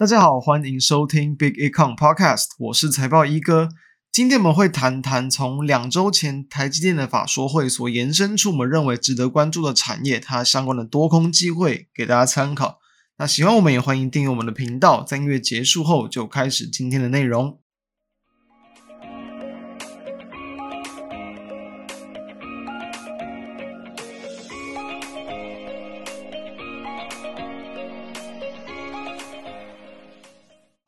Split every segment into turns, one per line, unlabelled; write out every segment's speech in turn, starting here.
大家好，欢迎收听 Big Econ Podcast，我是财报一哥。今天我们会谈谈从两周前台积电的法说会所延伸出我们认为值得关注的产业，它相关的多空机会，给大家参考。那喜欢我们也欢迎订阅我们的频道。在音乐结束后，就开始今天的内容。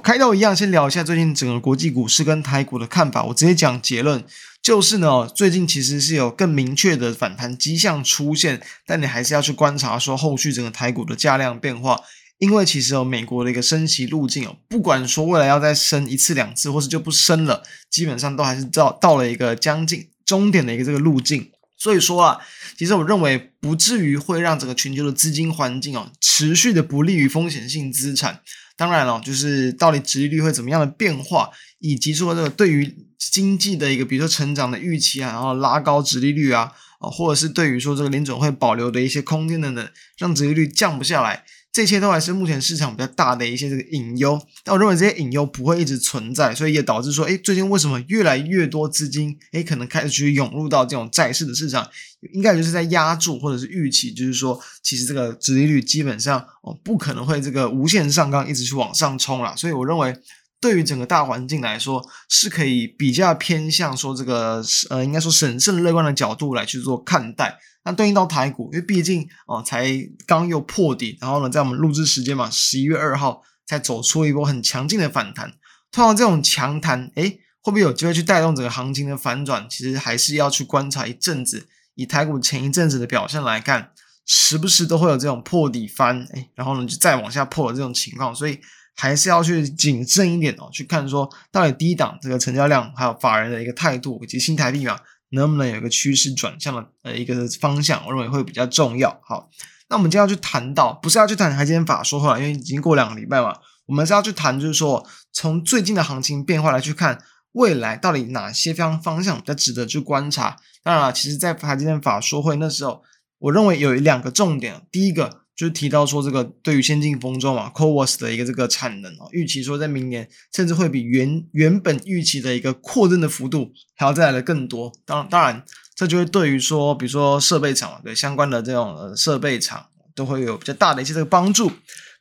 开头一样，先聊一下最近整个国际股市跟台股的看法。我直接讲结论，就是呢，最近其实是有更明确的反弹迹象出现，但你还是要去观察说后续整个台股的价量变化。因为其实有美国的一个升息路径哦，不管说未来要再升一次两次，或是就不升了，基本上都还是到到了一个将近终点的一个这个路径。所以说啊，其实我认为不至于会让整个全球的资金环境哦持续的不利于风险性资产。当然了，就是到底殖利率会怎么样的变化，以及说这个对于经济的一个，比如说成长的预期啊，然后拉高殖利率啊，啊，或者是对于说这个联准会保留的一些空间等等，让殖利率降不下来。这些都还是目前市场比较大的一些这个隐忧，但我认为这些隐忧不会一直存在，所以也导致说，哎，最近为什么越来越多资金，哎，可能开始去涌入到这种债市的市场，应该就是在压住或者是预期，就是说，其实这个殖利率基本上哦，不可能会这个无限上纲一直去往上冲了，所以我认为对于整个大环境来说，是可以比较偏向说这个呃，应该说审慎乐观的角度来去做看待。那对应到台股，因为毕竟哦，才刚又破底，然后呢，在我们录制时间嘛，十一月二号才走出一波很强劲的反弹。通常这种强弹，诶，会不会有机会去带动整个行情的反转？其实还是要去观察一阵子。以台股前一阵子的表现来看，时不时都会有这种破底翻，诶，然后呢就再往下破的这种情况，所以还是要去谨慎一点哦，去看说到底低档这个成交量，还有法人的一个态度，以及新台币啊。能不能有一个趋势转向的呃一个方向，我认为会比较重要。好，那我们今天要去谈到，不是要去谈台积电法说话，因为已经过两个礼拜嘛，我们是要去谈，就是说从最近的行情变化来去看，未来到底哪些方方向比较值得去观察。当然了，其实在台积电法说会那时候，我认为有两个重点，第一个。就提到说，这个对于先进封装嘛，CoWoS 的一个这个产能哦，预期说在明年甚至会比原原本预期的一个扩增的幅度还要再来的更多。当当然，这就会对于说，比如说设备厂对相关的这种设备厂都会有比较大的一些这个帮助。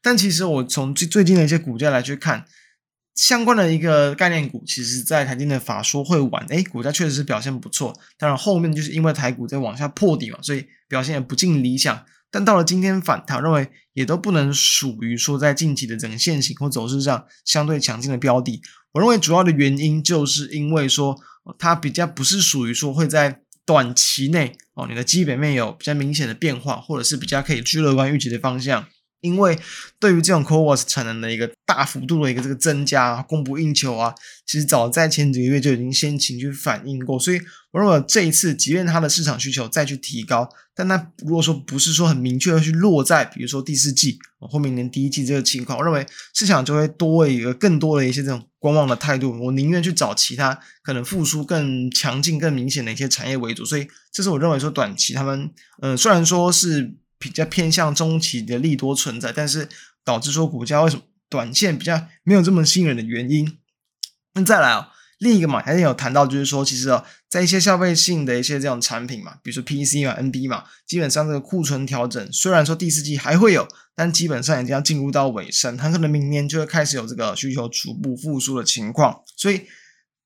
但其实我从最最近的一些股价来去看，相关的一个概念股，其实在台积电的法说会晚，诶，股价确实是表现不错。当然后面就是因为台股在往下破底嘛，所以表现也不尽理想。但到了今天反弹，认为也都不能属于说在近期的整个线型或走势上相对强劲的标的。我认为主要的原因就是因为说它比较不是属于说会在短期内哦，你的基本面有比较明显的变化，或者是比较可以去乐观预期的方向。因为对于这种 CoWoS 产能的一个大幅度的一个这个增加啊，供不应求啊，其实早在前几个月就已经先行去反映过，所以我认为这一次，即便它的市场需求再去提高，但它如果说不是说很明确的去落在，比如说第四季或明年第一季这个情况，我认为市场就会多一个更多的一些这种观望的态度，我宁愿去找其他可能复苏更强劲、更明显的一些产业为主，所以这是我认为说短期他们，嗯、虽然说是。比较偏向中期的利多存在，但是导致说股价为什么短线比较没有这么吸引人的原因。那再来哦，另一个嘛，还是有谈到，就是说，其实哦，在一些消费性的一些这种产品嘛，比如说 PC 嘛、NB 嘛，基本上这个库存调整，虽然说第四季还会有，但基本上已经要进入到尾声，很可能明年就会开始有这个需求逐步复苏的情况。所以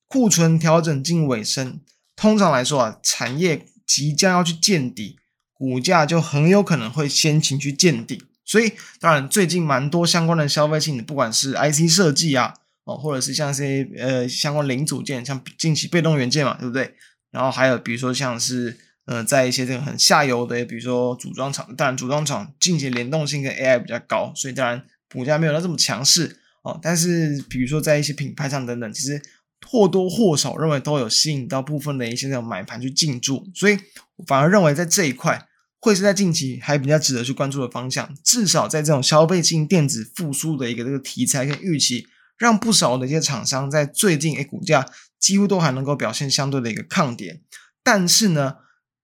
库存调整进尾声，通常来说啊，产业即将要去见底。股价就很有可能会先行去见底，所以当然最近蛮多相关的消费性的，不管是 IC 设计啊，哦，或者是像这些呃相关零组件，像近期被动元件嘛，对不对？然后还有比如说像是呃在一些这个很下游的，比如说组装厂，当然组装厂近期联动性跟 AI 比较高，所以当然股价没有到这么强势哦。但是比如说在一些品牌上等等，其实或多或少认为都有吸引到部分的一些这种买盘去进驻，所以。我反而认为在这一块会是在近期还比较值得去关注的方向，至少在这种消费性电子复苏的一个这个题材跟预期，让不少的一些厂商在最近诶股价几乎都还能够表现相对的一个抗跌。但是呢，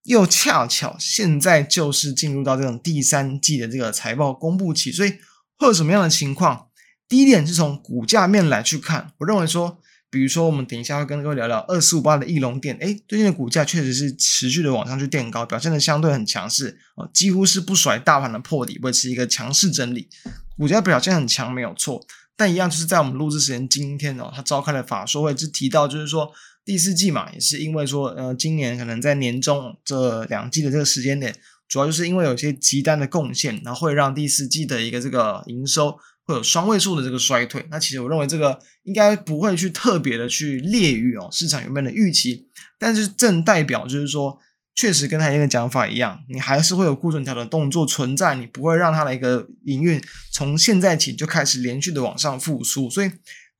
又恰巧现在就是进入到这种第三季的这个财报公布期，所以会有什么样的情况？第一点是从股价面来去看，我认为说，比如说我们等一下会跟各位聊聊二四五八的翼龙电，诶，最近的股价确实是持续的往上去垫高，表现的相对很强势啊，几乎是不甩大盘的破底，维持一个强势整理，股价表现很强没有错，但一样就是在我们录制时间今天哦，它召开了法说会，就提到就是说第四季嘛，也是因为说呃今年可能在年中这两季的这个时间点，主要就是因为有些急单的贡献，然后会让第四季的一个这个营收。有双位数的这个衰退，那其实我认为这个应该不会去特别的去劣于哦市场原本的预期，但是正代表就是说，确实跟他一个讲法一样，你还是会有库存调的动作存在，你不会让它的一个营运从现在起就开始连续的往上复苏，所以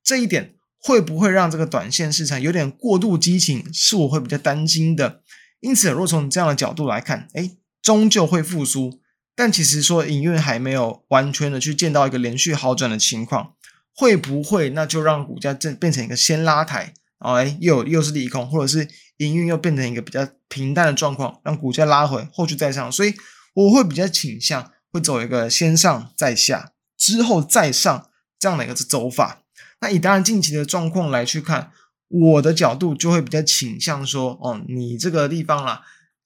这一点会不会让这个短线市场有点过度激情，是我会比较担心的。因此，如果从这样的角度来看，哎，终究会复苏。但其实说营运还没有完全的去见到一个连续好转的情况，会不会那就让股价正变成一个先拉抬，然后哎又又是利空，或者是营运又变成一个比较平淡的状况，让股价拉回后续再上，所以我会比较倾向会走一个先上再下之后再上这样的一个走法。那以当然近期的状况来去看，我的角度就会比较倾向说，哦，你这个地方啦。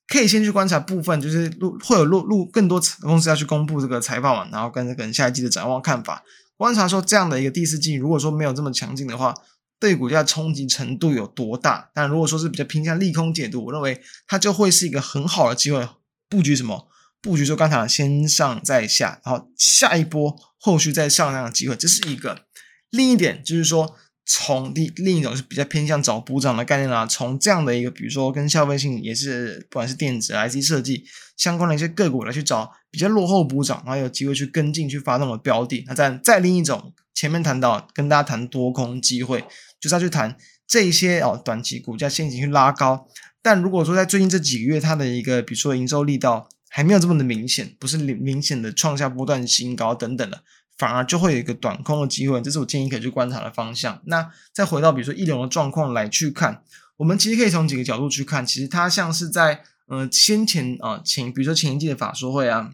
可以先去观察部分，就是录会有录录更多公司要去公布这个财报嘛，然后跟跟下一季的展望看法，观察说这样的一个第四季，如果说没有这么强劲的话，对股价冲击程度有多大？但如果说是比较偏向利空解读，我认为它就会是一个很好的机会，布局什么？布局说刚才先上再下，然后下一波后续再上这样的机会，这是一个。另一点就是说。从另另一种是比较偏向找补涨的概念啦，从这样的一个，比如说跟消费性也是，不管是电子、IC 设计相关的一些个股来去找比较落后补涨，然后有机会去跟进去发动的标的。那再再另一种，前面谈到跟大家谈多空机会，就是要去谈这些哦，短期股价先行去拉高。但如果说在最近这几个月，它的一个比如说营收力道还没有这么的明显，不是明显的创下波段新高等等的。反而就会有一个短空的机会，这是我建议可以去观察的方向。那再回到比如说一龙的状况来去看，我们其实可以从几个角度去看。其实它像是在呃先前啊前，比如说前一季的法说会啊，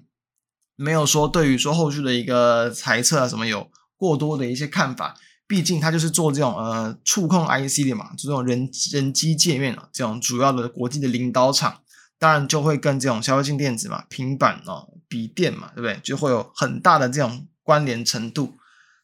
没有说对于说后续的一个猜测啊什么有过多的一些看法。毕竟它就是做这种呃触控 IC 的嘛，这种人人机界面啊这种主要的国际的领导厂，当然就会跟这种消费性电子嘛、平板哦、笔电嘛，对不对？就会有很大的这种。关联程度，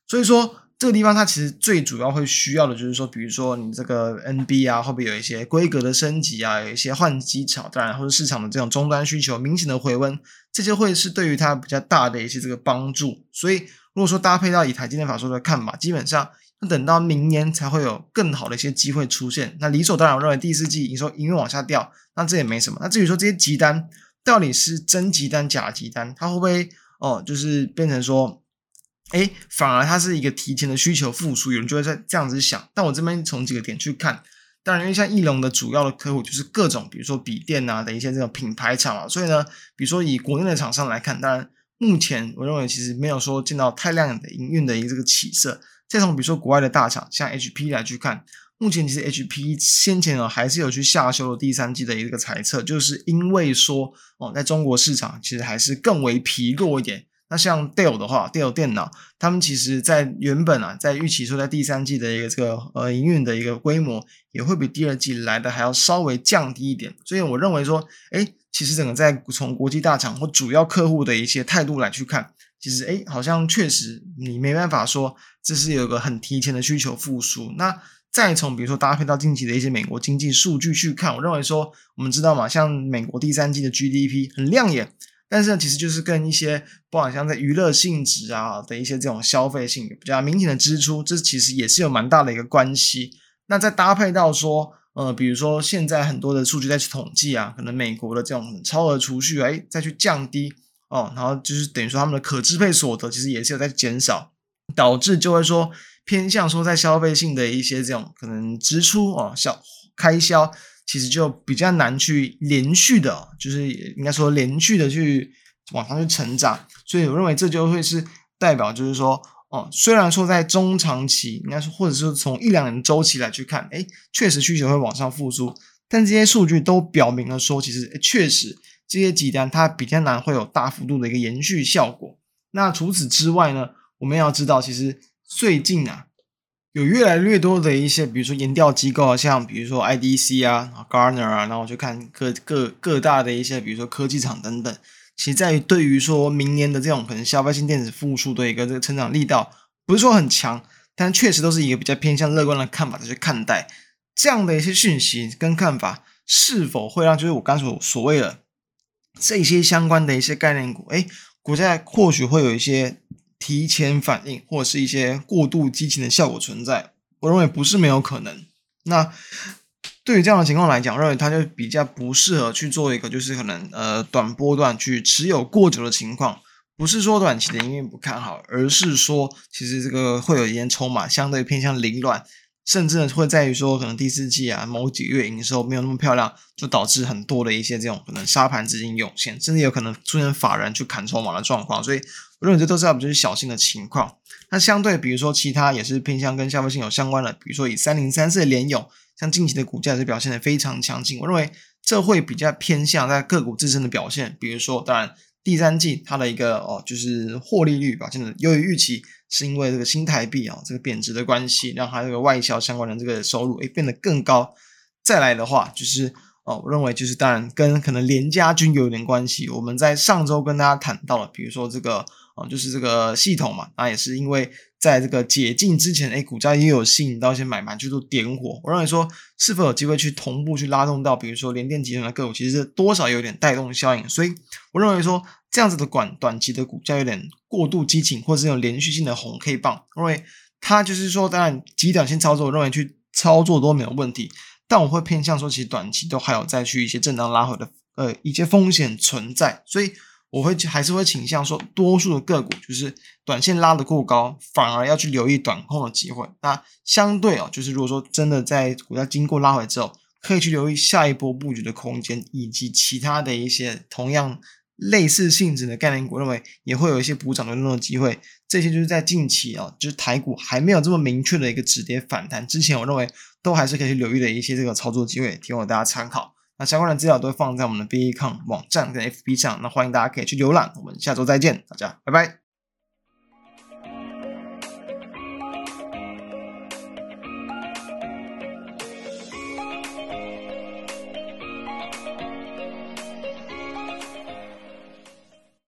所以说这个地方它其实最主要会需要的就是说，比如说你这个 NB 啊，会不会有一些规格的升级啊，有一些换机潮，当然或者市场的这种终端需求明显的回温，这些会是对于它比较大的一些这个帮助。所以如果说搭配到以台积电法说的看法，基本上那等到明年才会有更好的一些机会出现。那理所当然，我认为第四季营收营运往下掉，那这也没什么。那至于说这些急单到底是真急单假急单，它会不会哦，就是变成说。哎，反而它是一个提前的需求复苏，有人就会在这样子想。但我这边从几个点去看，当然，因为像翼龙的主要的客户就是各种，比如说笔电啊的一些这种品牌厂啊，所以呢，比如说以国内的厂商来看，当然目前我认为其实没有说见到太亮眼的营运的一个这个起色。再从比如说国外的大厂，像 HP 来去看，目前其实 HP 先前啊还是有去下修了第三季的一个猜测，就是因为说哦，在中国市场其实还是更为疲弱一点。那像 Dell 的话，Dell 电脑，他们其实在原本啊，在预期说在第三季的一个这个呃营运的一个规模，也会比第二季来的还要稍微降低一点。所以我认为说，诶，其实整个在从国际大厂或主要客户的一些态度来去看，其实诶，好像确实你没办法说这是有个很提前的需求复苏。那再从比如说搭配到近期的一些美国经济数据去看，我认为说，我们知道嘛，像美国第三季的 GDP 很亮眼。但是呢，其实就是跟一些，不管像在娱乐性质啊的一些这种消费性比较明显的支出，这其实也是有蛮大的一个关系。那再搭配到说，呃，比如说现在很多的数据在去统计啊，可能美国的这种超额储蓄，哎，再去降低哦，然后就是等于说他们的可支配所得其实也是有在减少，导致就会说偏向说在消费性的一些这种可能支出哦，小开销。其实就比较难去连续的，就是应该说连续的去往上去成长，所以我认为这就会是代表，就是说，哦，虽然说在中长期，应该说或者是从一两年周期来去看，诶，确实需求会往上复苏，但这些数据都表明了说，其实确实这些急单它比较难会有大幅度的一个延续效果。那除此之外呢，我们要知道，其实最近啊，有越来越多的一些，比如说研调机构啊，像比如说 IDC 啊、Garner 啊，然后就看各各各大的一些，比如说科技厂等等，其实在于对于说明年的这种可能消费性电子复苏的一个这个成长力道，不是说很强，但确实都是一个比较偏向乐观的看法的去看待这样的一些讯息跟看法，是否会让就是我刚所所谓的这些相关的一些概念股，哎，股价或许会有一些。提前反应或者是一些过度激情的效果存在，我认为不是没有可能。那对于这样的情况来讲，认为它就比较不适合去做一个就是可能呃短波段去持有过久的情况。不是说短期的因为不看好，而是说其实这个会有一些筹码相对偏向凌乱。甚至呢，会在于说，可能第四季啊，某几月营收没有那么漂亮，就导致很多的一些这种可能沙盘资金涌现，甚至有可能出现法人去砍筹码的状况。所以，我认为这都是要就是小心的情况。那相对，比如说其他也是偏向跟消费性有相关的，比如说以三零三四的联咏，像近期的股价是表现的非常强劲。我认为这会比较偏向在个股自身的表现，比如说，当然。第三季它的一个哦，就是获利率表现的优于预期，是因为这个新台币啊、哦、这个贬值的关系，让它这个外销相关的这个收入诶变得更高。再来的话，就是哦，我认为就是当然跟可能联家军有点关系。我们在上周跟大家谈到了，比如说这个啊，就是这个系统嘛，那也是因为。在这个解禁之前，哎，股价也有吸引到一些买盘去做点火。我认为说，是否有机会去同步去拉动到，比如说联电集团的个股，其实多少有点带动效应。所以，我认为说，这样子的短短期的股价有点过度激情，或者是有连续性的红 K 棒，因为它就是说，当然极短线操作，我认为去操作都没有问题。但我会偏向说，其实短期都还有再去一些震荡拉回的呃一些风险存在，所以。我会还是会倾向说，多数的个股就是短线拉得过高，反而要去留意短空的机会。那相对哦，就是如果说真的在股价经过拉回之后，可以去留意下一波布局的空间，以及其他的一些同样类似性质的概念股，认为也会有一些补涨的那种机会。这些就是在近期啊，就是台股还没有这么明确的一个止跌反弹之前，我认为都还是可以去留意的一些这个操作机会，提供大家参考。那相关的资料都会放在我们的 becom 网站跟 FB 上，那欢迎大家可以去浏览。我们下周再见，大家拜拜。